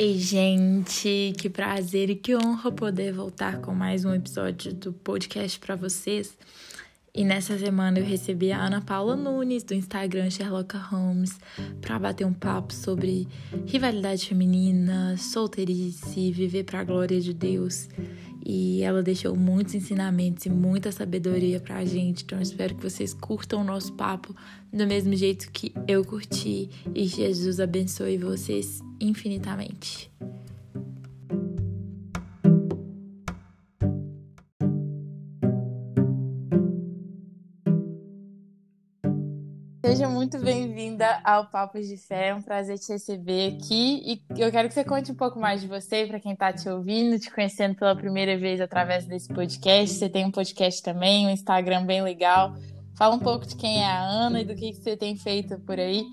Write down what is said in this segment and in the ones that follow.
Ei, gente, que prazer e que honra poder voltar com mais um episódio do podcast para vocês. E nessa semana eu recebi a Ana Paula Nunes do Instagram Sherlock Holmes para bater um papo sobre rivalidade feminina, solteirice, viver para a glória de Deus. E ela deixou muitos ensinamentos e muita sabedoria pra gente. Então espero que vocês curtam o nosso papo do mesmo jeito que eu curti e Jesus abençoe vocês infinitamente. Seja muito bem-vinda ao Papos de Fé, é um prazer te receber aqui e eu quero que você conte um pouco mais de você para quem está te ouvindo, te conhecendo pela primeira vez através desse podcast. Você tem um podcast também, um Instagram bem legal. Fala um pouco de quem é a Ana e do que, que você tem feito por aí.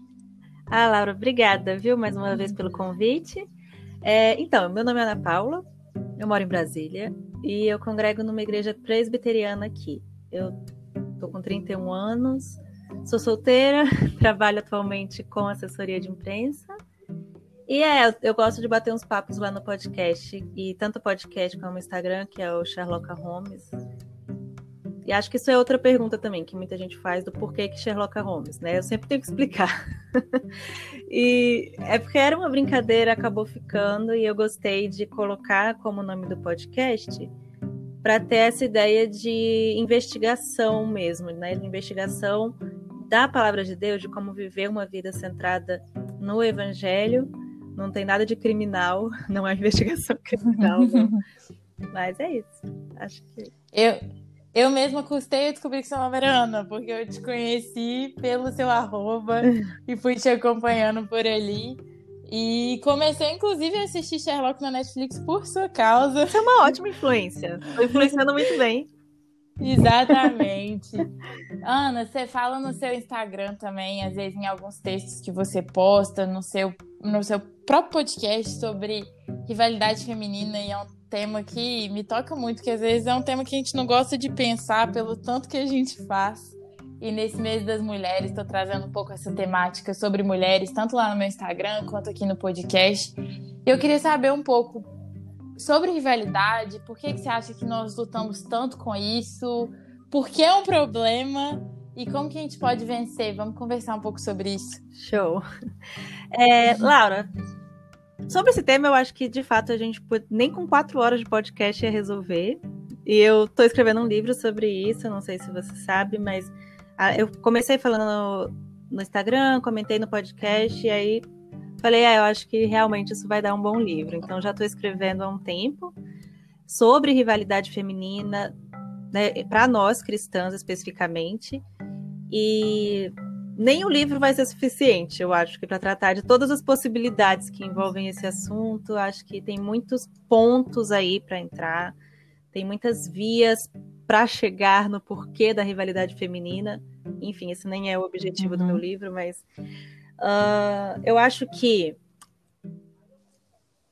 Ah, Laura, obrigada, viu, mais uma vez pelo convite. É, então, meu nome é Ana Paula, eu moro em Brasília e eu congrego numa igreja presbiteriana aqui. Eu tô com 31 anos, Sou solteira, trabalho atualmente com assessoria de imprensa. E é, eu gosto de bater uns papos lá no podcast, e tanto o podcast como o Instagram, que é o Sherlock Holmes. E acho que isso é outra pergunta também, que muita gente faz do porquê que Sherlock Holmes, né? Eu sempre tenho que explicar. e é porque era uma brincadeira, acabou ficando, e eu gostei de colocar como nome do podcast para ter essa ideia de investigação mesmo, né? De investigação da palavra de Deus, de como viver uma vida centrada no Evangelho. Não tem nada de criminal, não há investigação criminal, não. Mas é isso. Acho que. Eu, eu mesma custei a descobrir que seu nome era Ana, porque eu te conheci pelo seu arroba e fui te acompanhando por ali. E comecei, inclusive, a assistir Sherlock na Netflix por sua causa. Isso é uma ótima influência. Estou influenciando muito bem. Exatamente. Ana, você fala no seu Instagram também, às vezes em alguns textos que você posta, no seu, no seu próprio podcast sobre rivalidade feminina, e é um tema que me toca muito, que às vezes é um tema que a gente não gosta de pensar pelo tanto que a gente faz. E nesse mês das mulheres, estou trazendo um pouco essa temática sobre mulheres, tanto lá no meu Instagram quanto aqui no podcast. Eu queria saber um pouco sobre rivalidade, por que, que você acha que nós lutamos tanto com isso? Por que é um problema? E como que a gente pode vencer? Vamos conversar um pouco sobre isso. Show. É, Laura, sobre esse tema, eu acho que de fato a gente nem com quatro horas de podcast ia resolver. E eu estou escrevendo um livro sobre isso, não sei se você sabe, mas ah, eu comecei falando no, no Instagram, comentei no podcast, e aí falei, ah, eu acho que realmente isso vai dar um bom livro. Então já estou escrevendo há um tempo sobre rivalidade feminina, né, para nós cristãs especificamente. E nem o livro vai ser suficiente, eu acho que para tratar de todas as possibilidades que envolvem esse assunto, acho que tem muitos pontos aí para entrar, tem muitas vias para chegar no porquê da rivalidade feminina. Enfim, esse nem é o objetivo uhum. do meu livro, mas Uh, eu acho que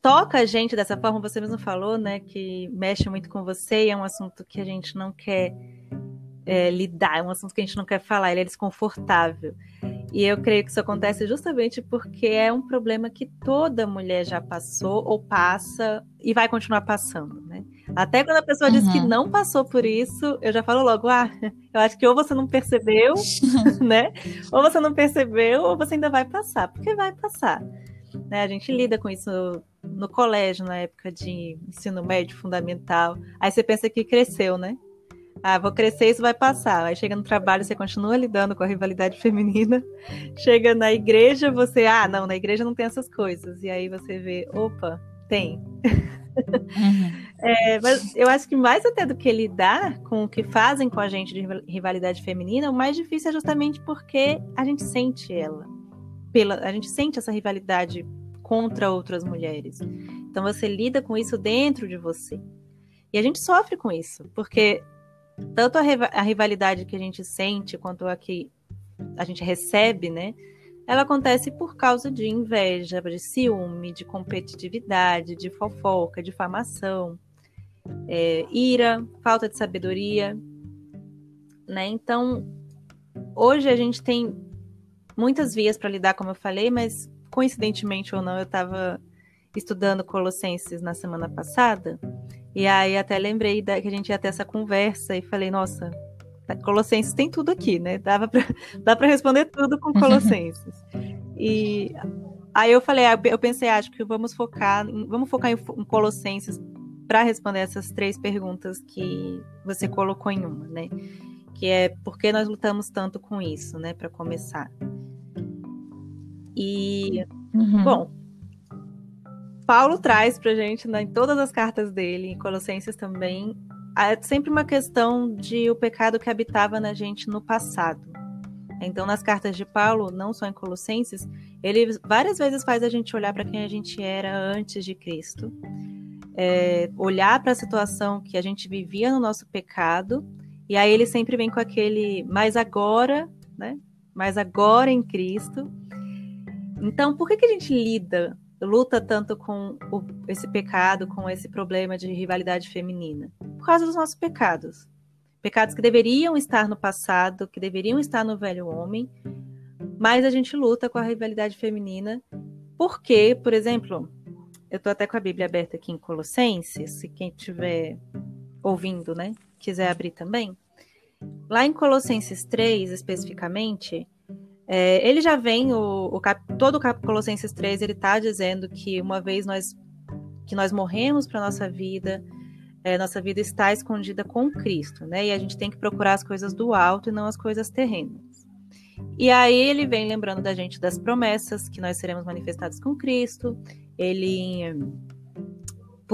toca a gente dessa forma, você mesmo falou, né, que mexe muito com você e é um assunto que a gente não quer é, lidar, é um assunto que a gente não quer falar, ele é desconfortável. E eu creio que isso acontece justamente porque é um problema que toda mulher já passou ou passa e vai continuar passando, né? Até quando a pessoa uhum. diz que uhum. não passou por isso, eu já falo logo, ah, eu acho que ou você não percebeu, né? Ou você não percebeu, ou você ainda vai passar, porque vai passar. Né? A gente lida com isso no colégio, na época de ensino médio fundamental. Aí você pensa que cresceu, né? Ah, vou crescer, isso vai passar. Aí chega no trabalho, você continua lidando com a rivalidade feminina. Chega na igreja, você, ah, não, na igreja não tem essas coisas. E aí você vê, opa, tem. Uhum. É, mas eu acho que mais até do que lidar com o que fazem com a gente de rivalidade feminina, o mais difícil é justamente porque a gente sente ela. Pela, a gente sente essa rivalidade contra outras mulheres. Então você lida com isso dentro de você. E a gente sofre com isso, porque tanto a, a rivalidade que a gente sente quanto a que a gente recebe, né? Ela acontece por causa de inveja, de ciúme, de competitividade, de fofoca, difamação, é, ira, falta de sabedoria, né? Então, hoje a gente tem muitas vias para lidar, como eu falei, mas coincidentemente ou não, eu estava estudando Colossenses na semana passada, e aí até lembrei da, que a gente ia ter essa conversa e falei, nossa, Colossenses tem tudo aqui, né? Dava pra, dá para responder tudo com Colossenses. e aí eu falei, ah, eu pensei, acho que vamos focar, vamos focar em, em Colossenses para responder essas três perguntas que você colocou em uma, né? Que é por que nós lutamos tanto com isso, né? Para começar. E uhum. bom, Paulo traz para gente né, em todas as cartas dele, em Colossenses também, é sempre uma questão de o pecado que habitava na gente no passado. Então, nas cartas de Paulo, não só em Colossenses, ele várias vezes faz a gente olhar para quem a gente era antes de Cristo, é, olhar para a situação que a gente vivia no nosso pecado, e aí ele sempre vem com aquele mais agora, né? Mais agora em Cristo. Então, por que, que a gente lida luta tanto com o, esse pecado, com esse problema de rivalidade feminina? Por causa dos nossos pecados. Pecados que deveriam estar no passado, que deveriam estar no velho homem, mas a gente luta com a rivalidade feminina porque, por exemplo, eu estou até com a Bíblia aberta aqui em Colossenses, se quem estiver ouvindo, né, quiser abrir também. Lá em Colossenses 3, especificamente, é, ele já vem, o, o cap, todo o cap, Colossenses 3, ele está dizendo que uma vez nós que nós morremos para nossa vida, é, nossa vida está escondida com Cristo, né? E a gente tem que procurar as coisas do alto e não as coisas terrenas. E aí ele vem lembrando da gente das promessas que nós seremos manifestados com Cristo. Ele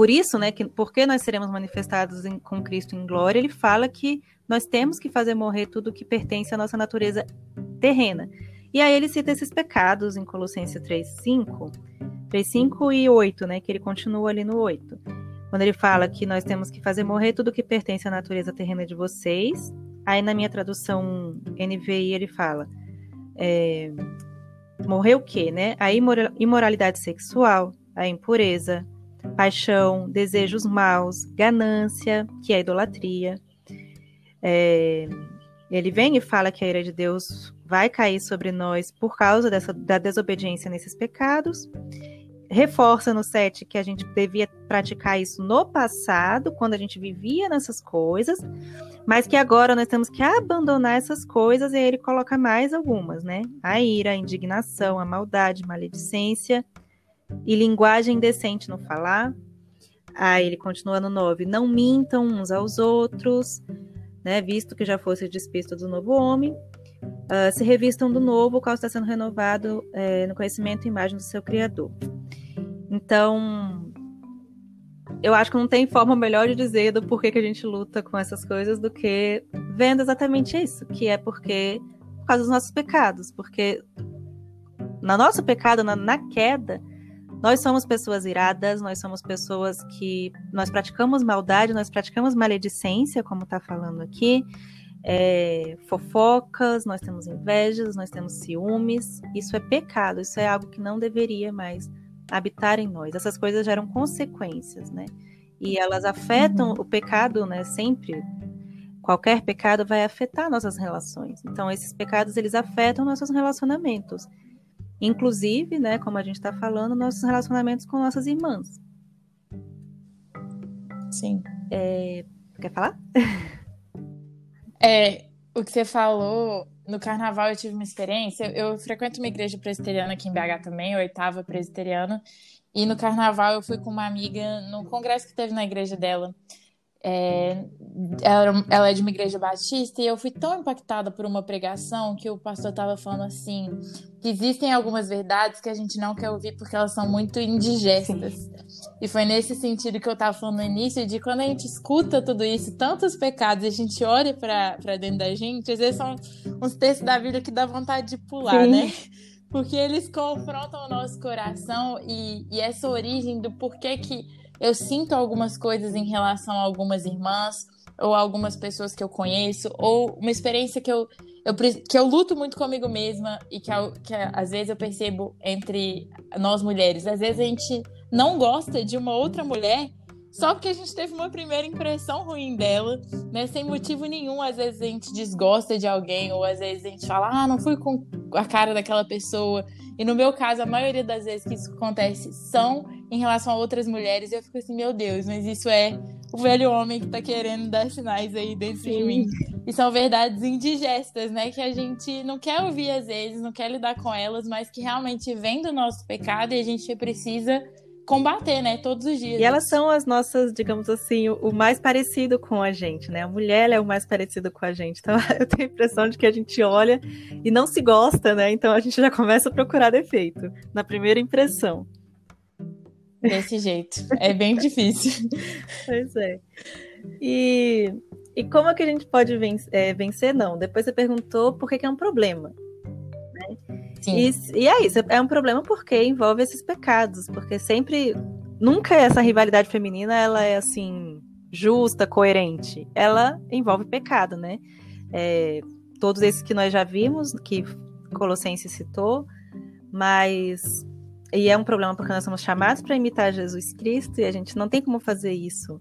por isso, né, que porque nós seremos manifestados em, com Cristo em glória, ele fala que nós temos que fazer morrer tudo que pertence à nossa natureza terrena. E aí ele cita esses pecados em Colossenses 3, 5, 3, 5 e 8, né? Que ele continua ali no 8. Quando ele fala que nós temos que fazer morrer tudo que pertence à natureza terrena de vocês. Aí na minha tradução NVI ele fala. É, morrer o quê, né? A imoralidade sexual, a impureza, paixão, desejos maus, ganância, que é a idolatria. É, ele vem e fala que a ira de Deus vai cair sobre nós por causa dessa, da desobediência nesses pecados. Reforça no 7 que a gente devia praticar isso no passado, quando a gente vivia nessas coisas, mas que agora nós temos que abandonar essas coisas, e aí ele coloca mais algumas, né? A ira, a indignação, a maldade, maledicência e linguagem indecente no falar. Aí ele continua no 9: não mintam uns aos outros, né? Visto que já fosse despisto do novo homem, uh, se revistam do novo, o qual está sendo renovado é, no conhecimento e imagem do seu Criador. Então, eu acho que não tem forma melhor de dizer do porquê que a gente luta com essas coisas do que vendo exatamente isso, que é porque por causa dos nossos pecados, porque no nosso pecado, na, na queda, nós somos pessoas iradas, nós somos pessoas que nós praticamos maldade, nós praticamos maledicência, como está falando aqui, é, fofocas, nós temos invejas, nós temos ciúmes. Isso é pecado, isso é algo que não deveria mais habitar em nós. Essas coisas geram consequências, né? E elas afetam uhum. o pecado, né? Sempre qualquer pecado vai afetar nossas relações. Então esses pecados eles afetam nossos relacionamentos, inclusive, né? Como a gente está falando, nossos relacionamentos com nossas irmãs. Sim. É... Quer falar? É, o que você falou, no carnaval eu tive uma experiência. Eu, eu frequento uma igreja presbiteriana aqui em BH também, oitava presbiteriana. E no carnaval eu fui com uma amiga no congresso que teve na igreja dela. É, ela, ela, é de uma igreja batista e eu fui tão impactada por uma pregação que o pastor estava falando assim que existem algumas verdades que a gente não quer ouvir porque elas são muito indigestas. Sim. E foi nesse sentido que eu estava falando no início de quando a gente escuta tudo isso, tantos pecados, e a gente olha para dentro da gente, às vezes são uns textos da Bíblia que dá vontade de pular, Sim. né? Porque eles confrontam o nosso coração e, e essa origem do porquê que eu sinto algumas coisas em relação a algumas irmãs ou algumas pessoas que eu conheço, ou uma experiência que eu, eu, que eu luto muito comigo mesma e que, que às vezes eu percebo entre nós mulheres. Às vezes a gente não gosta de uma outra mulher só porque a gente teve uma primeira impressão ruim dela, né? Sem motivo nenhum. Às vezes a gente desgosta de alguém, ou às vezes a gente fala, ah, não fui com a cara daquela pessoa. E no meu caso, a maioria das vezes que isso acontece são em relação a outras mulheres. Eu fico assim, meu Deus, mas isso é o velho homem que tá querendo dar sinais aí dentro Sim. de mim. E são verdades indigestas, né? Que a gente não quer ouvir às vezes, não quer lidar com elas, mas que realmente vem do nosso pecado e a gente precisa combater, né? Todos os dias. E elas são as nossas, digamos assim, o, o, mais parecido com a gente, né? A mulher é o mais parecido com a gente. Então eu tenho a impressão de que a gente olha e não se gosta, né? Então a gente já começa a procurar defeito na primeira impressão. Desse jeito. É bem difícil. pois é. E, e como é que a gente pode vencer? É, vencer? Não. Depois você perguntou por que, que é um problema. E, e é isso, é um problema porque envolve esses pecados, porque sempre, nunca essa rivalidade feminina, ela é assim, justa, coerente. Ela envolve pecado, né? É, todos esses que nós já vimos, que Colossenses citou, mas e é um problema porque nós somos chamados para imitar Jesus Cristo e a gente não tem como fazer isso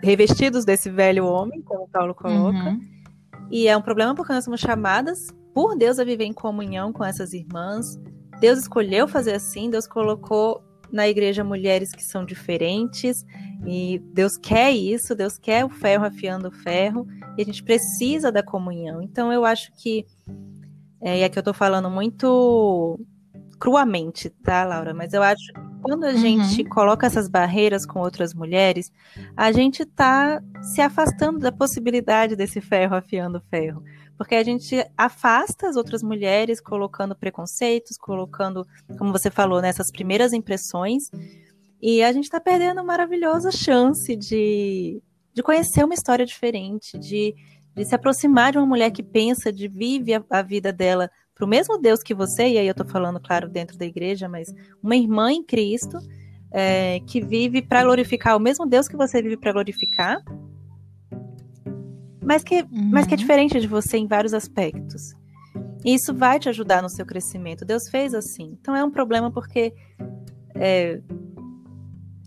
revestidos desse velho homem, como Paulo coloca. Uhum. E é um problema porque nós somos chamadas por Deus a viver em comunhão com essas irmãs. Deus escolheu fazer assim, Deus colocou na igreja mulheres que são diferentes e Deus quer isso, Deus quer o ferro afiando o ferro e a gente precisa da comunhão. Então eu acho que é, e aqui eu tô falando muito cruamente, tá, Laura? Mas eu acho que quando a uhum. gente coloca essas barreiras com outras mulheres, a gente tá se afastando da possibilidade desse ferro afiando ferro. Porque a gente afasta as outras mulheres, colocando preconceitos, colocando, como você falou, nessas primeiras impressões. E a gente está perdendo uma maravilhosa chance de, de conhecer uma história diferente, de, de se aproximar de uma mulher que pensa, de vive a, a vida dela para o mesmo Deus que você, e aí eu estou falando, claro, dentro da igreja, mas uma irmã em Cristo é, que vive para glorificar o mesmo Deus que você vive para glorificar, mas que, uhum. mas que é uhum. diferente de você em vários aspectos. E isso vai te ajudar no seu crescimento. Deus fez assim. Então é um problema porque é,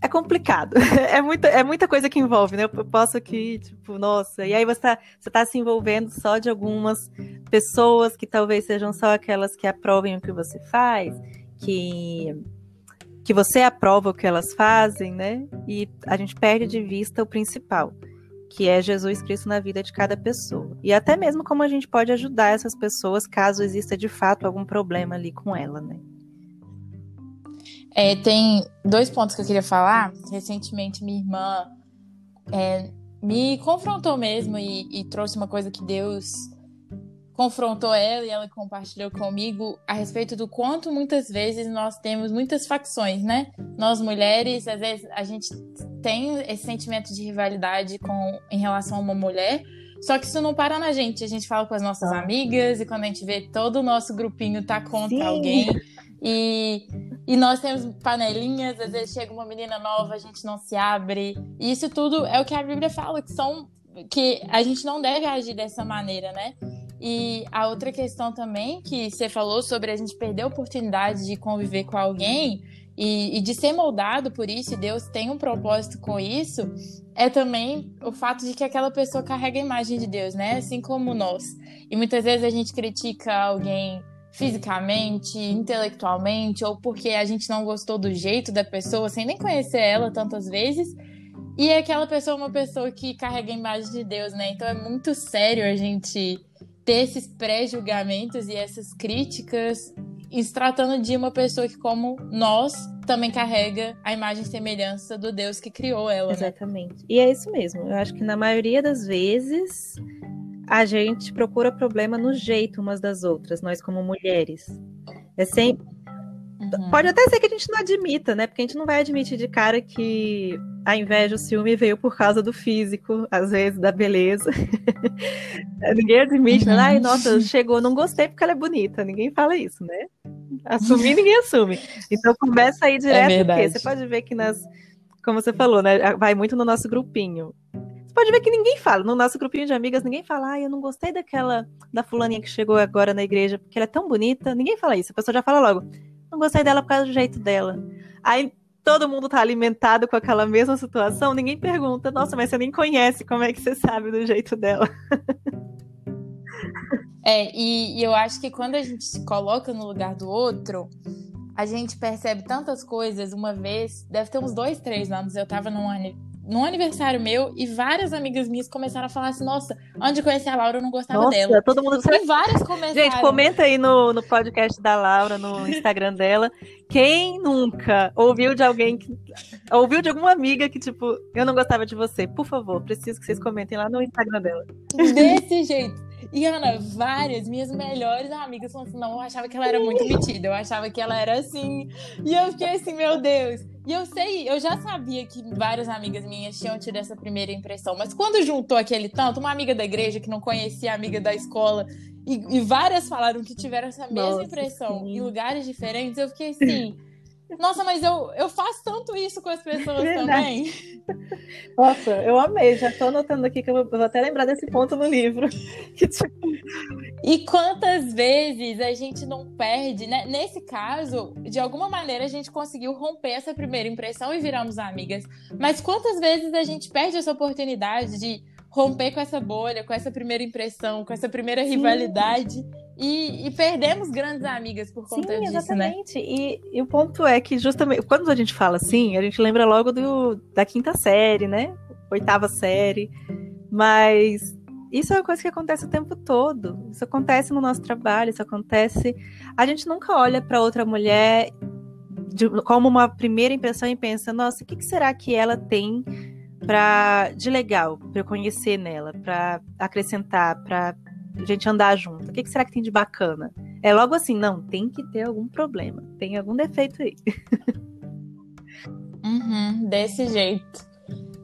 é complicado. É muita, é muita coisa que envolve, né? Eu posso aqui, tipo, nossa. E aí você está você tá se envolvendo só de algumas pessoas que talvez sejam só aquelas que aprovem o que você faz, que, que você aprova o que elas fazem, né? E a gente perde de vista o principal, que é Jesus Cristo na vida de cada pessoa. E até mesmo como a gente pode ajudar essas pessoas caso exista de fato algum problema ali com ela, né? É, tem dois pontos que eu queria falar. Recentemente, minha irmã é, me confrontou mesmo e, e, trouxe uma coisa que Deus confrontou ela e ela compartilhou comigo a respeito do quanto muitas vezes nós temos muitas facções, né? Nós mulheres, às vezes a gente tem esse sentimento de rivalidade com em relação a uma mulher, só que isso não para na gente. A gente fala com as nossas ah. amigas e quando a gente vê todo o nosso grupinho tá contra Sim. alguém. E, e nós temos panelinhas, às vezes chega uma menina nova, a gente não se abre. E isso tudo é o que a Bíblia fala, que são que a gente não deve agir dessa maneira, né? E a outra questão também que você falou sobre a gente perder a oportunidade de conviver com alguém e, e, de ser moldado por isso, e Deus tem um propósito com isso, é também o fato de que aquela pessoa carrega a imagem de Deus, né? Assim como nós. E muitas vezes a gente critica alguém fisicamente, intelectualmente, ou porque a gente não gostou do jeito da pessoa, sem nem conhecer ela tantas vezes. E aquela pessoa é uma pessoa que carrega a imagem de Deus, né? Então é muito sério a gente ter esses pré-julgamentos e essas críticas se tratando de uma pessoa que, como nós, também carrega a imagem e semelhança do Deus que criou ela. Né? Exatamente. Né? E é isso mesmo. Eu acho que na maioria das vezes a gente procura problema no jeito umas das outras, nós como mulheres. É sempre. Uhum. Pode até ser que a gente não admita, né? Porque a gente não vai admitir de cara que a inveja, o ciúme veio por causa do físico, às vezes da beleza. Ninguém admite, uhum. né? Ai, nossa, chegou, não gostei porque ela é bonita. Ninguém fala isso, né? Assumir, ninguém assume. Então começa aí direto, é porque você pode ver que nas. Como você falou, né? Vai muito no nosso grupinho. Você pode ver que ninguém fala. No nosso grupinho de amigas, ninguém fala, ah, eu não gostei daquela da fulaninha que chegou agora na igreja, porque ela é tão bonita. Ninguém fala isso. A pessoa já fala logo, não gostei dela por causa do jeito dela. Aí todo mundo tá alimentado com aquela mesma situação, ninguém pergunta, nossa, mas você nem conhece, como é que você sabe do jeito dela? É, e, e eu acho que quando a gente se coloca no lugar do outro, a gente percebe tantas coisas. Uma vez, deve ter uns dois, três anos, eu tava num num aniversário meu e várias amigas minhas começaram a falar assim: Nossa, onde eu conheci a Laura, eu não gostava Nossa, dela. todo mundo E várias começaram. Gente, comenta aí no, no podcast da Laura, no Instagram dela. Quem nunca ouviu de alguém que. Ouviu de alguma amiga que, tipo, eu não gostava de você? Por favor, preciso que vocês comentem lá no Instagram dela. Desse jeito. E, Ana, várias minhas melhores amigas falaram assim: não, eu achava que ela era muito metida, eu achava que ela era assim. E eu fiquei assim, meu Deus. E eu sei, eu já sabia que várias amigas minhas tinham tido essa primeira impressão, mas quando juntou aquele tanto, uma amiga da igreja que não conhecia a amiga da escola, e, e várias falaram que tiveram essa mesma Nossa, impressão sim. em lugares diferentes, eu fiquei assim. Nossa, mas eu, eu faço tanto isso com as pessoas Verdade. também. Nossa, eu amei. Já tô anotando aqui que eu vou, até lembrar desse ponto no livro. Tipo, E quantas vezes a gente não perde, né? Nesse caso, de alguma maneira a gente conseguiu romper essa primeira impressão e viramos amigas. Mas quantas vezes a gente perde essa oportunidade de romper com essa bolha, com essa primeira impressão, com essa primeira Sim. rivalidade e, e perdemos grandes amigas por conta Sim, disso, né? exatamente. E, e o ponto é que, justamente, quando a gente fala assim, a gente lembra logo do, da quinta série, né? Oitava série. Mas isso é uma coisa que acontece o tempo todo. Isso acontece no nosso trabalho, isso acontece. A gente nunca olha para outra mulher de- como uma primeira impressão e pensa: nossa, o que, que será que ela tem pra, de legal para eu conhecer nela, para acrescentar, para a gente andar junto? O que, que será que tem de bacana? É logo assim, não, tem que ter algum problema, tem algum defeito aí. Uhum, desse jeito.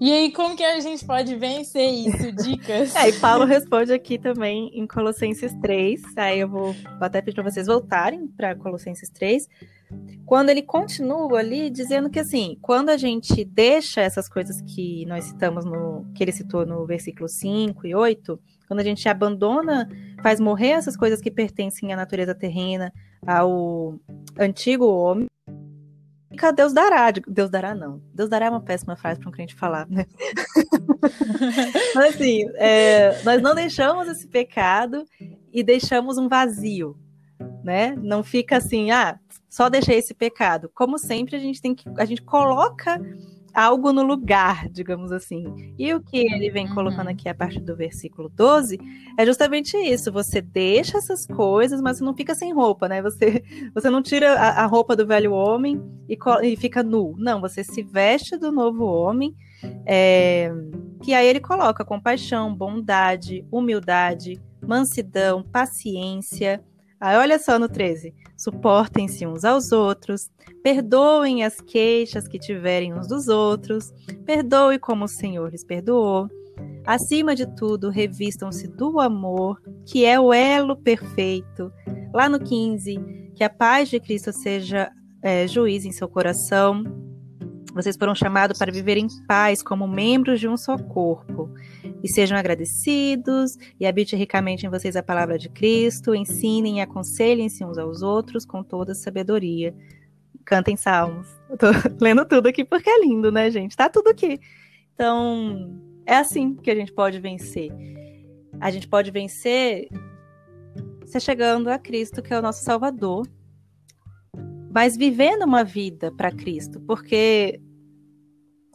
E aí, como que a gente pode vencer isso? Dicas? É, e Paulo responde aqui também em Colossenses 3. Aí eu vou, vou até pedir para vocês voltarem para Colossenses 3. Quando ele continua ali dizendo que assim, quando a gente deixa essas coisas que nós citamos no que ele citou no versículo 5 e 8, quando a gente abandona, faz morrer essas coisas que pertencem à natureza terrena, ao antigo homem, fica Deus dará. Deus dará não. Deus dará é uma péssima frase para um crente falar, né? Mas assim, é, nós não deixamos esse pecado e deixamos um vazio, né? Não fica assim, ah, só deixei esse pecado. Como sempre, a gente tem que, a gente coloca algo no lugar, digamos assim. E o que ele vem Uhum. colocando aqui a partir do versículo 12 é justamente isso. Você deixa essas coisas, mas você não fica sem roupa, né? Você, você não tira a, a roupa do velho homem e, e fica nu. Não, você se veste do novo homem. É, que aí ele coloca compaixão, bondade, humildade, mansidão, paciência. Aí olha só no 13. Suportem-se uns aos outros, perdoem as queixas que tiverem uns dos outros, perdoe como o Senhor lhes perdoou. Acima de tudo, revistam-se do amor, que é o elo perfeito. Lá no 15, que a paz de Cristo seja é, juiz em seu coração. Vocês foram chamados para viver em paz como membros de um só corpo. E sejam agradecidos, e habite ricamente em vocês a palavra de Cristo, ensinem e aconselhem-se uns aos outros com toda sabedoria. Cantem salmos. Eu tô lendo tudo aqui porque é lindo, né, gente? Tá tudo aqui. Então, é assim que a gente pode vencer. A gente pode vencer se chegando a Cristo, que é o nosso Salvador, mas vivendo uma vida para Cristo, porque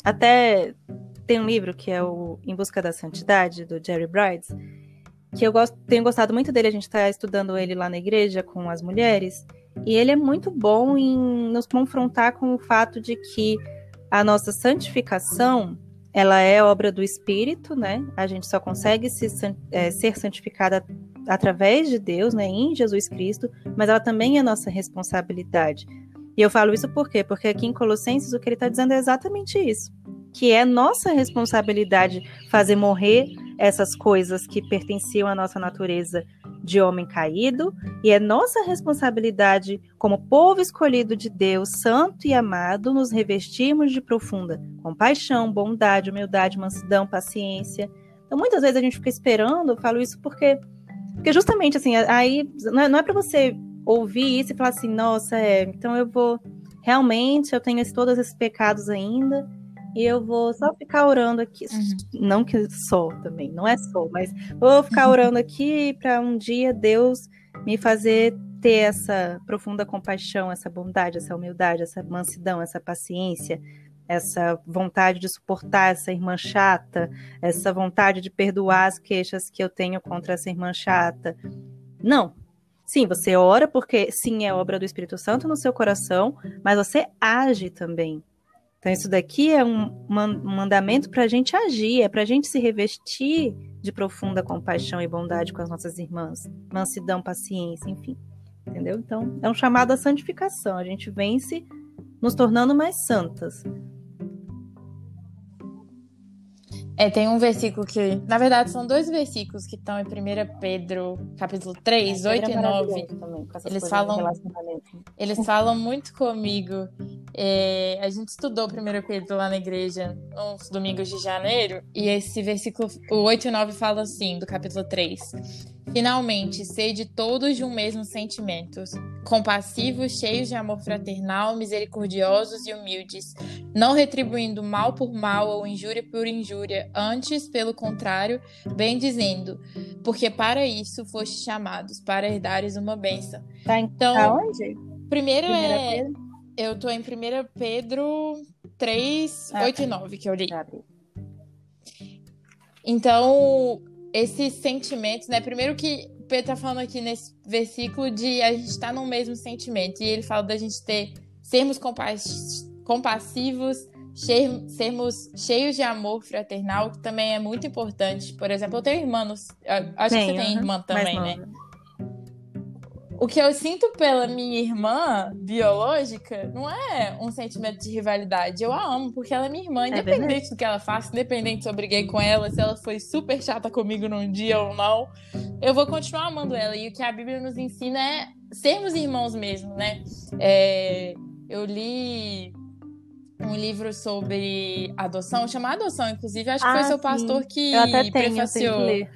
até tem um livro que é o Em Busca da Santidade, do Jerry Brides, que eu gosto, tenho gostado muito dele, a gente está estudando ele lá na igreja com as mulheres, e ele é muito bom em nos confrontar com o fato de que a nossa santificação, ela é obra do Espírito, né? A gente só consegue se, é, ser santificada através de Deus, né, em Jesus Cristo, mas ela também é nossa responsabilidade. E eu falo isso por quê? Porque aqui em Colossenses o que ele está dizendo é exatamente isso, que é nossa responsabilidade fazer morrer essas coisas que pertenciam à nossa natureza de homem caído, e é nossa responsabilidade, como povo escolhido de Deus, santo e amado, nos revestirmos de profunda compaixão, bondade, humildade, mansidão, paciência. Então, muitas vezes a gente fica esperando, eu falo isso porque, porque justamente assim, aí não é, não é para você ouvir isso e falar assim, nossa, é, então eu vou realmente, eu tenho esse, todos esses pecados ainda, e eu vou só ficar orando aqui. Uhum. Não que só também, não é só, mas vou ficar orando aqui para um dia Deus me fazer ter essa profunda compaixão, essa bondade, essa humildade, essa mansidão, essa paciência, essa vontade de suportar essa irmã chata, essa vontade de perdoar as queixas que eu tenho contra essa irmã chata. Não. Sim, você ora porque sim é obra do Espírito Santo no seu coração, mas você age também. Então, isso daqui é um mandamento para a gente agir, é para a gente se revestir de profunda compaixão e bondade com as nossas irmãs, mansidão, paciência, enfim. Entendeu? Então, é um chamado à santificação. A gente vence nos tornando mais santas. É, tem um versículo que, na verdade, são dois versículos que estão em 1 Pedro, capítulo 3, é, 8 e 9. Também, eles falam, eles falam muito comigo. É, a gente estudou 1 Pedro lá na igreja uns domingos de janeiro, e esse versículo, o 8 e 9 fala assim, do capítulo 3. Finalmente, sede todos de um mesmo sentimento, compassivos, cheios de amor fraternal, misericordiosos e humildes, não retribuindo mal por mal ou injúria por injúria, antes, pelo contrário, bem dizendo, porque para isso foste chamados, para herdares uma bênção. Tá então, aonde? Primeiro é. Pedro? Eu tô em 1 Pedro 3, ah, 8 tá. e 9 que eu li. Tá então, esses sentimentos, né? Primeiro que Pedro tá falando aqui nesse versículo de a gente estar tá no mesmo sentimento. E ele fala da gente ter sermos compass compassivos, sermos cheios de amor fraternal, que também é muito importante. Por exemplo, eu tenho irmãos, acho que você tem irmã também, né? O que eu sinto pela minha irmã biológica não é um sentimento de rivalidade. Eu a amo, porque ela é minha irmã, é independente é do que ela faça, independente se eu briguei com ela, se ela foi super chata comigo num dia ou não, eu vou continuar amando ela. E o que a Bíblia nos ensina é sermos irmãos mesmo, né? É, eu li um livro sobre adoção, chamado Adoção, inclusive, acho que ah, foi seu pastor que eu até tenho, prefaciou. Eu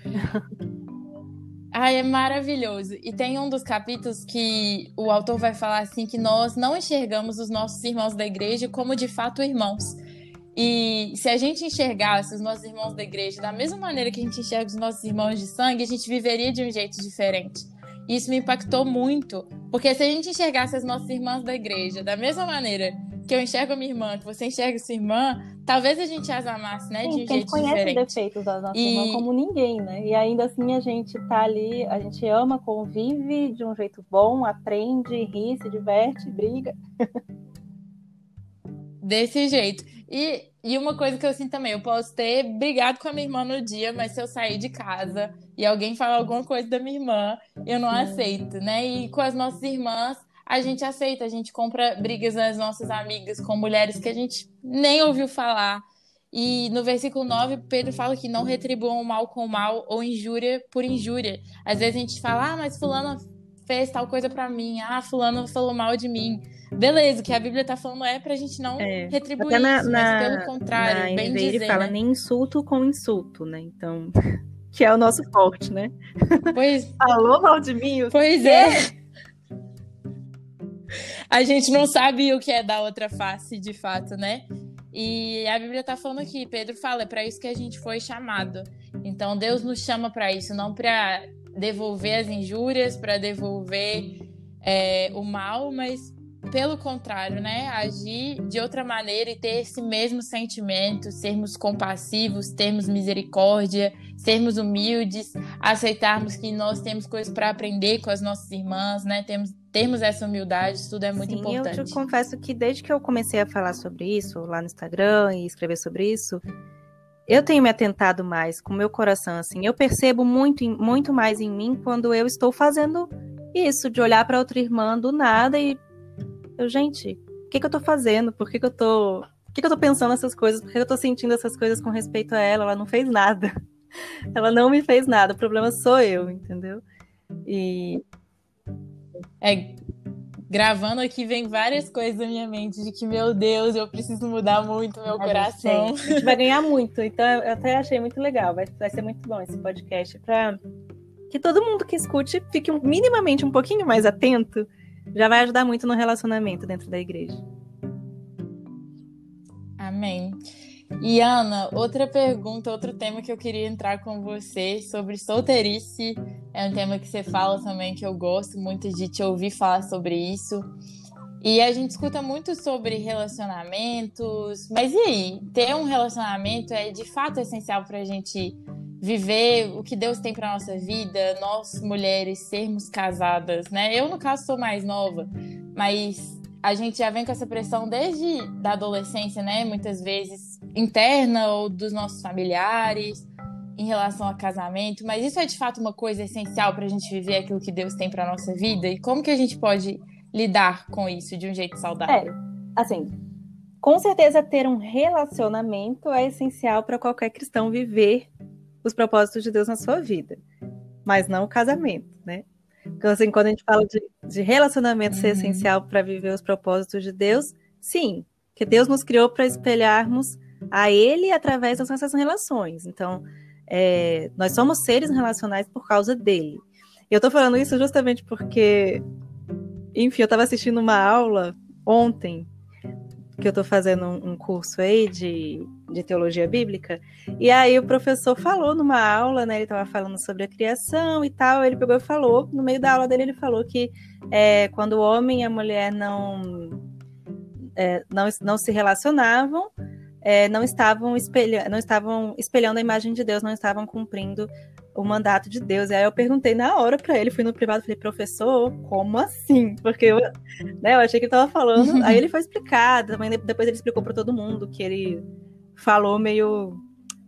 ah, é maravilhoso. E tem um dos capítulos que o autor vai falar assim que nós não enxergamos os nossos irmãos da igreja como de fato irmãos. E se a gente enxergasse os nossos irmãos da igreja da mesma maneira que a gente enxerga os nossos irmãos de sangue, a gente viveria de um jeito diferente. Isso me impactou muito, porque se a gente enxergasse as nossas irmãs da igreja da mesma maneira que eu enxergo a minha irmã, que você enxerga sua irmã, talvez a gente as amasse, né? Sim, de um jeito a gente conhece diferente. os defeitos da nossa e... irmã como ninguém, né? E ainda assim a gente tá ali, a gente ama, convive de um jeito bom, aprende, ri, se diverte, briga. Desse jeito. E, e uma coisa que eu sinto também, eu posso ter brigado com a minha irmã no dia, mas se eu sair de casa e alguém falar alguma coisa da minha irmã, eu não aceito, né? E com as nossas irmãs, a gente aceita, a gente compra brigas das nossas amigas com mulheres que a gente nem ouviu falar. E no versículo 9, Pedro fala que não retribuam mal com mal ou injúria por injúria. Às vezes a gente fala, ah, mas fulano fez tal coisa para mim, ah, fulano falou mal de mim. Beleza, o que a Bíblia tá falando é pra gente não é, retribuir na, isso, na, mas pelo contrário, bem dizer, ele fala né? nem insulto com insulto, né? Então, que é o nosso forte, né? Pois... De mim? Pois é a gente não sabe o que é da outra face, de fato, né? E a Bíblia está falando aqui, Pedro fala, é para isso que a gente foi chamado. Então Deus nos chama para isso, não para devolver as injúrias, para devolver é, o mal, mas pelo contrário, né? Agir de outra maneira e ter esse mesmo sentimento, sermos compassivos, termos misericórdia, sermos humildes, aceitarmos que nós temos coisas para aprender com as nossas irmãs, né? Temos termos essa humildade, isso tudo é muito Sim, importante. Eu te confesso que desde que eu comecei a falar sobre isso lá no Instagram e escrever sobre isso, eu tenho me atentado mais com o meu coração, assim. Eu percebo muito, muito mais em mim quando eu estou fazendo isso, de olhar para outra irmã do nada e eu, gente, o que, que eu tô fazendo? Por que, que eu tô. Por que, que eu tô pensando essas coisas? Por que eu tô sentindo essas coisas com respeito a ela? Ela não fez nada. Ela não me fez nada. O problema sou eu, entendeu? E é, gravando aqui vem várias coisas na minha mente de que, meu Deus, eu preciso mudar muito meu a coração. Gente, a gente vai ganhar muito, então eu até achei muito legal. Vai, vai ser muito bom esse podcast para que todo mundo que escute fique minimamente um pouquinho mais atento. Já vai ajudar muito no relacionamento dentro da igreja. Amém. E Ana, outra pergunta, outro tema que eu queria entrar com você sobre solteirice É um tema que você fala também que eu gosto muito de te ouvir falar sobre isso. E a gente escuta muito sobre relacionamentos, mas e aí? Ter um relacionamento é de fato essencial para a gente viver o que Deus tem para nossa vida, nós mulheres sermos casadas, né? Eu no caso sou mais nova, mas a gente já vem com essa pressão desde da adolescência, né? Muitas vezes interna ou dos nossos familiares em relação a casamento, mas isso é de fato uma coisa essencial para a gente viver aquilo que Deus tem para nossa vida e como que a gente pode lidar com isso de um jeito saudável? É, assim, com certeza ter um relacionamento é essencial para qualquer cristão viver os propósitos de Deus na sua vida, mas não o casamento, né? Então, assim, quando a gente fala de, de relacionamento uhum. ser essencial para viver os propósitos de Deus, sim, que Deus nos criou para espelharmos a Ele através das nossas relações. Então, é, nós somos seres relacionais por causa dele. E eu estou falando isso justamente porque, enfim, eu estava assistindo uma aula ontem que eu estou fazendo um, curso aí de, de teologia bíblica, e aí o professor falou numa aula, né? Ele estava falando sobre a criação e tal, ele pegou e falou, no meio da aula dele, ele falou que é, quando o homem e a mulher não, é, não, não se relacionavam, é, não, estavam espelha, não estavam espelhando a imagem de Deus, não estavam cumprindo o mandato de Deus. E aí eu perguntei na hora para ele, fui no privado, falei, professor, como assim? Porque eu, né, eu achei que ele estava falando. aí ele foi explicar, também depois ele explicou para todo mundo que ele falou meio.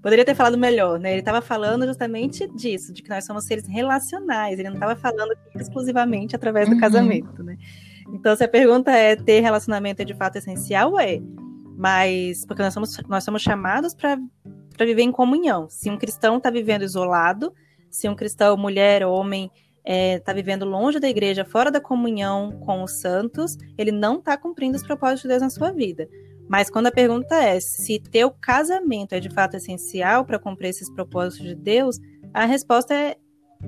Poderia ter falado melhor, né? Ele estava falando justamente disso, de que nós somos seres relacionais. Ele não estava falando exclusivamente através do uhum. casamento, né? Então, se a pergunta é ter relacionamento é de fato essencial, é. Mas porque nós somos, nós somos chamados para viver em comunhão. Se um cristão está vivendo isolado, se um cristão, mulher, homem, está é, tá vivendo longe da igreja, fora da comunhão com os santos, ele não está cumprindo os propósitos de Deus na sua vida. Mas quando a pergunta é se teu casamento é de fato essencial para cumprir esses propósitos de Deus, a resposta é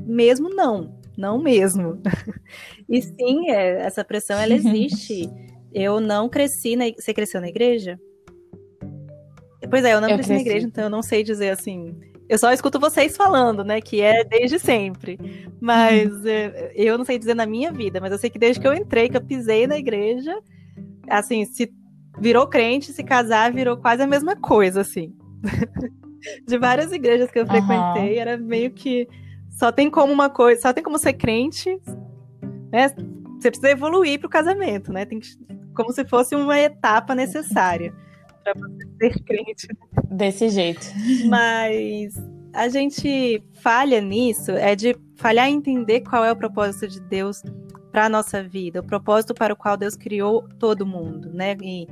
mesmo não, não mesmo. e sim, é, essa pressão ela existe. Eu não cresci na, você cresceu na igreja? Pois é, eu não eu cresci na igreja, então eu não sei dizer assim. Eu só escuto vocês falando, né? Que é desde sempre. Mas uhum. é, eu não sei dizer na minha vida, mas eu sei que desde que eu entrei, que eu pisei na igreja, assim, se virou crente, se casar, virou quase a mesma coisa, assim. De várias igrejas que eu frequentei, uhum. era meio que só tem como uma coisa, só tem como ser crente, né? Você precisa evoluir para o casamento, né? Tem que, como se fosse uma etapa necessária para você ser crente. Desse jeito. Mas a gente falha nisso, é de falhar em entender qual é o propósito de Deus para a nossa vida, o propósito para o qual Deus criou todo mundo, né? E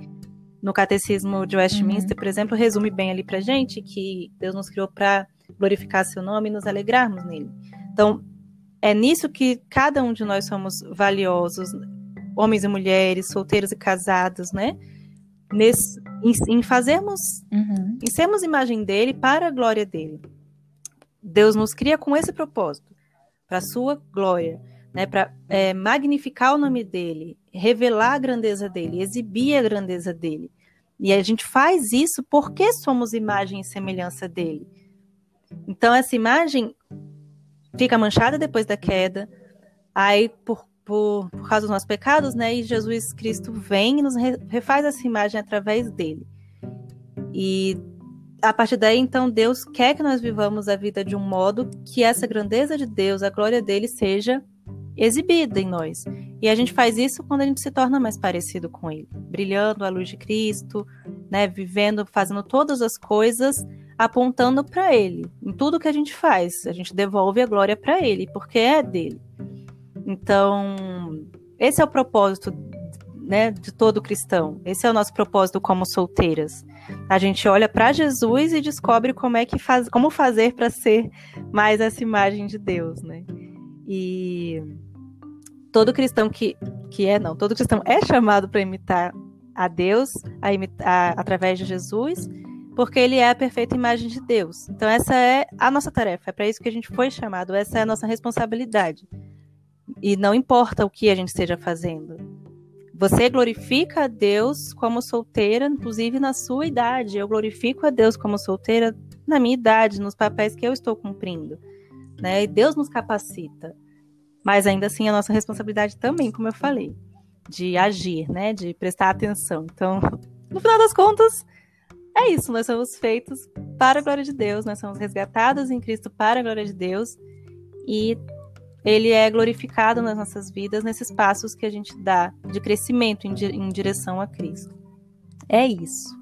no Catecismo de Westminster, uhum. por exemplo, resume bem ali para gente que Deus nos criou para glorificar seu nome e nos alegrarmos nele. Então, é nisso que cada um de nós somos valiosos, homens e mulheres, solteiros e casados, né? nesse, em, em fazermos, uhum. em sermos imagem dele para a glória dele. Deus nos cria com esse propósito, para a sua glória, né, para é, magnificar o nome dele, revelar a grandeza dele, exibir a grandeza dele. E a gente faz isso porque somos imagem e semelhança dele. Então essa imagem fica manchada depois da queda, aí por por, por causa dos nossos pecados, né? E Jesus Cristo vem e nos refaz essa imagem através dele. E a partir daí, então, Deus quer que nós vivamos a vida de um modo que essa grandeza de Deus, a glória dele, seja exibida em nós. E a gente faz isso quando a gente se torna mais parecido com ele, brilhando a luz de Cristo, né, vivendo, fazendo todas as coisas apontando para ele. Em tudo que a gente faz, a gente devolve a glória para ele, porque é dele. Então, esse é o propósito né, de todo cristão. Esse é o nosso propósito como solteiras. A gente olha para Jesus e descobre como é que faz, como fazer para ser mais essa imagem de Deus, né? E todo cristão que que é não, todo cristão é chamado para imitar a Deus, a imitar, através de Jesus, porque ele é a perfeita imagem de Deus. Então essa é a nossa tarefa, é para isso que a gente foi chamado, essa é a nossa responsabilidade. E não importa o que a gente esteja fazendo. Você glorifica a Deus como solteira, inclusive na sua idade. Eu glorifico a Deus como solteira na minha idade, nos papéis que eu estou cumprindo. né? E Deus nos capacita. Mas ainda assim, a nossa responsabilidade também, como eu falei, de agir, né? De prestar atenção. Então, no final das contas, é isso. Nós somos feitos para a glória de Deus, nós somos resgatados em Cristo para a glória de Deus. E ele é glorificado nas nossas vidas nesses passos que a gente dá de crescimento em, em direção a Cristo. É isso.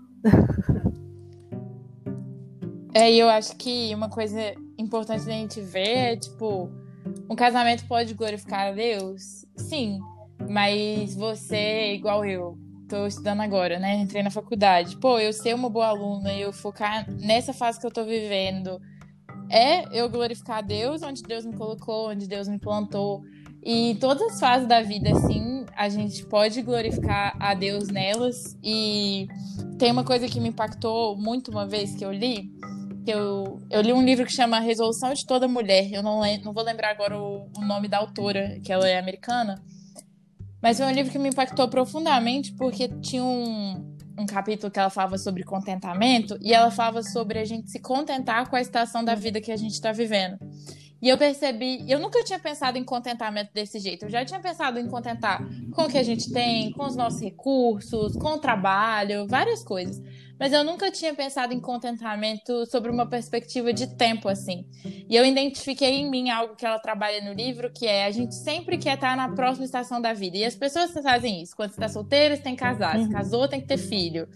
É, e eu acho que uma coisa importante da gente ver é, tipo, um casamento pode glorificar a Deus? Sim. Mas você, igual eu, tô estudando agora, né? Entrei na faculdade. Pô, eu ser uma boa aluna, eu focar nessa fase que eu tô vivendo, é eu glorificar a Deus onde Deus me colocou, onde Deus me plantou. E todas as fases da vida, assim, a gente pode glorificar a Deus nelas. E tem uma coisa que me impactou muito uma vez que eu li, que eu, eu li um livro que chama Resolução de Toda Mulher. Eu não, não vou lembrar agora o, o nome da autora, que ela é americana. Mas foi um livro que me impactou profundamente porque tinha um, um capítulo que ela falava sobre contentamento e ela falava sobre a gente se contentar com a estação da vida que a gente está vivendo. E eu percebi, eu nunca tinha pensado em contentamento desse jeito. Eu já tinha pensado em contentar com o que a gente tem, com os nossos recursos, com o trabalho, várias coisas. Mas eu nunca tinha pensado em contentamento sobre uma perspectiva de tempo assim. E eu identifiquei em mim algo que ela trabalha no livro, que é a gente sempre quer estar na próxima estação da vida. E as pessoas fazem isso. Quando você está solteira, você tem que casar. Se uhum. casou, tem que ter filho.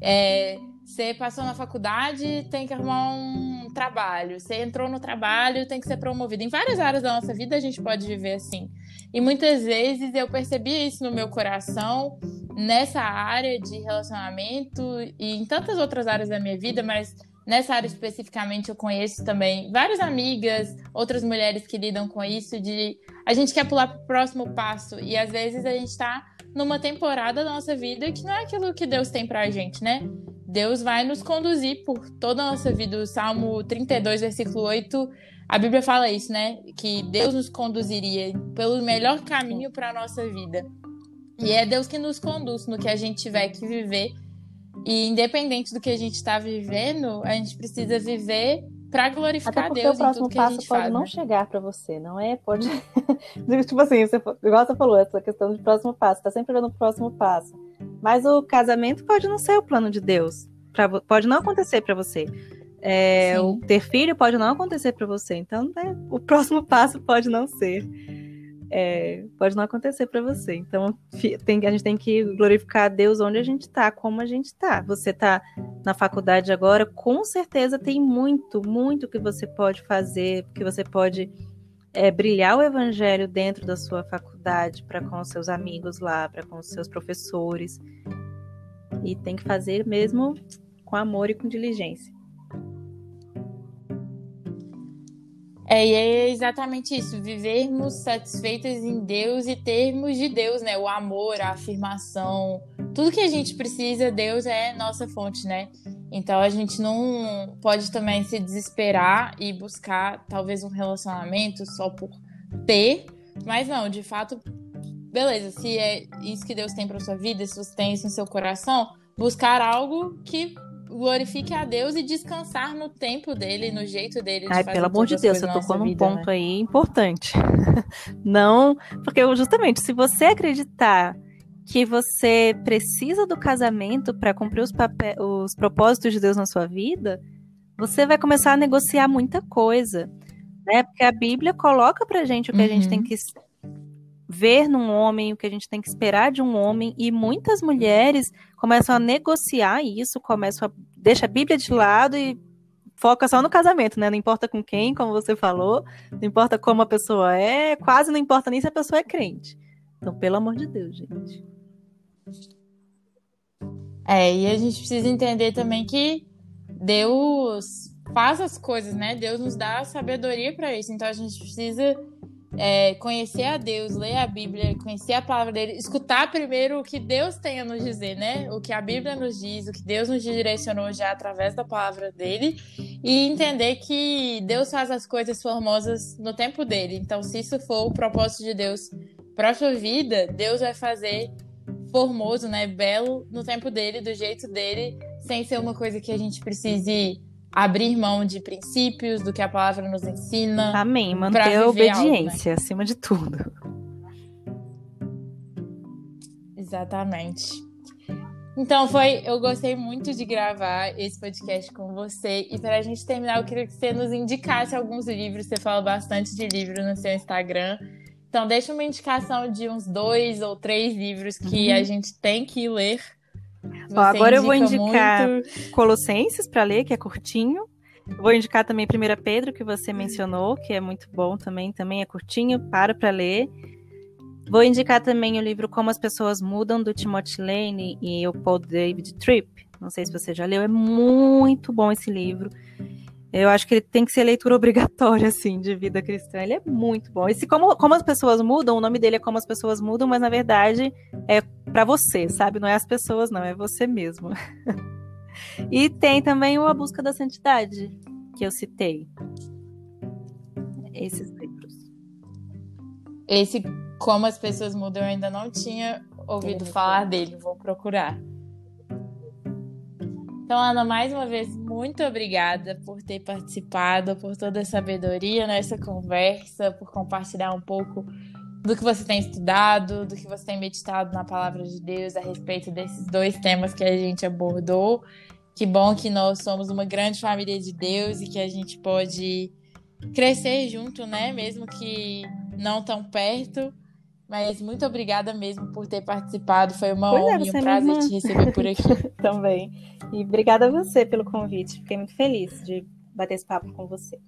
É, você passou na faculdade, tem que arrumar um trabalho. Você entrou no trabalho, tem que ser promovido. Em várias áreas da nossa vida a gente pode viver assim. E muitas vezes eu percebi isso no meu coração, nessa área de relacionamento e em tantas outras áreas da minha vida, mas nessa área especificamente eu conheço também várias amigas, outras mulheres que lidam com isso de a gente quer pular para o próximo passo e às vezes a gente está numa temporada da nossa vida que não é aquilo que Deus tem para a gente, né? Deus vai nos conduzir por toda a nossa vida. O Salmo 32, versículo 8 a Bíblia fala isso, né? Que Deus nos conduziria pelo melhor caminho para a nossa vida. E é Deus que nos conduz no que a gente tiver que viver. E independente do que a gente está vivendo, a gente precisa viver para glorificar Até Deus. O próximo passo pode faz, não né? chegar para você, não é? Pode. tipo assim, você, igual você falou, essa questão de próximo passo, está sempre olhando o próximo passo. Mas o casamento pode não ser o plano de Deus. Pra, pode não acontecer para você. É, o ter filho pode não acontecer para você, então né, o próximo passo pode não ser. É, pode não acontecer para você. Então tem, a gente tem que glorificar a Deus onde a gente está, como a gente está. Você está na faculdade agora, com certeza tem muito, muito que você pode fazer, que você pode é, brilhar o evangelho dentro da sua faculdade, para com os seus amigos lá, para com os seus professores. E tem que fazer mesmo com amor e com diligência. É, e é exatamente isso, vivermos satisfeitos em Deus e termos de Deus, né? O amor, a afirmação, tudo que a gente precisa, Deus é nossa fonte, né? Então a gente não pode também se desesperar e buscar talvez um relacionamento só por ter, mas não, de fato, beleza, se é isso que Deus tem para sua vida, se você tem isso no seu coração, buscar algo que glorifique a Deus e descansar no tempo dele, no jeito dele. De Ai, pelo amor de Deus, você tocou num vida, ponto né? aí importante. Não, porque justamente se você acreditar que você precisa do casamento para cumprir os, papéis, os propósitos de Deus na sua vida, você vai começar a negociar muita coisa, né? Porque a Bíblia coloca pra gente o que uhum. a gente tem uhum. que ver num homem, o que a gente tem que esperar de um homem, e muitas mulheres começam a negociar isso, começam a deixa a Bíblia de lado e foca só no casamento, né? Não importa com quem, como você falou, não importa como a pessoa é, quase não importa nem se a pessoa é crente. Então, pelo amor de Deus, gente. É, e a gente precisa entender também que Deus faz as coisas, né? Deus nos dá sabedoria para isso. Então a gente precisa é, conhecer a Deus, ler a Bíblia, conhecer a palavra dele, escutar primeiro o que Deus tem a nos dizer, né? O que a Bíblia nos diz, o que Deus nos direcionou já através da palavra dele, e entender que Deus faz as coisas formosas no tempo dele. Então, se isso for o propósito de Deus para sua vida, Deus vai fazer formoso, né? Belo no tempo dele, do jeito dele, sem ser uma coisa que a gente precise abrir mão de princípios, do que a palavra nos ensina. Amém. Manter a obediência algo, né? acima de tudo. Exatamente. Então foi, eu gostei muito de gravar esse podcast com você. E para a gente terminar, eu queria que você nos indicasse alguns livros. Você fala bastante de livro no seu Instagram. Então deixa uma indicação de uns dois ou três livros que uhum. a gente tem que ler. Ó, agora eu vou indicar muito... Colossenses para ler, que é curtinho. Vou indicar também 1 Pedro, que você mencionou, que é muito bom também, também é curtinho, para para ler. Vou indicar também o livro Como as Pessoas Mudam, do Timothy Lane e o Paul David Tripp. Não sei se você já leu, é muito bom esse livro. Eu acho que ele tem que ser leitura obrigatória, assim, de vida cristã. Ele é muito bom. Esse como, como as pessoas mudam, o nome dele é Como as Pessoas Mudam, mas na verdade é para você, sabe? Não é as pessoas, não, é você mesmo. e tem também o A Busca da Santidade, que eu citei. Esses livros. Esse como as pessoas mudam, eu ainda não tinha ouvido falar dele, vou procurar. Então, Ana, mais uma vez, muito obrigada por ter participado, por toda a sabedoria nessa conversa, por compartilhar um pouco do que você tem estudado, do que você tem meditado na palavra de Deus a respeito desses dois temas que a gente abordou. Que bom que nós somos uma grande família de Deus e que a gente pode crescer junto, né? Mesmo que não tão perto, mas muito obrigada mesmo por ter participado. Foi uma pois é, honra é, e um prazer te receber por aqui. Também. E obrigada a você pelo convite. Fiquei muito feliz de bater esse papo com você.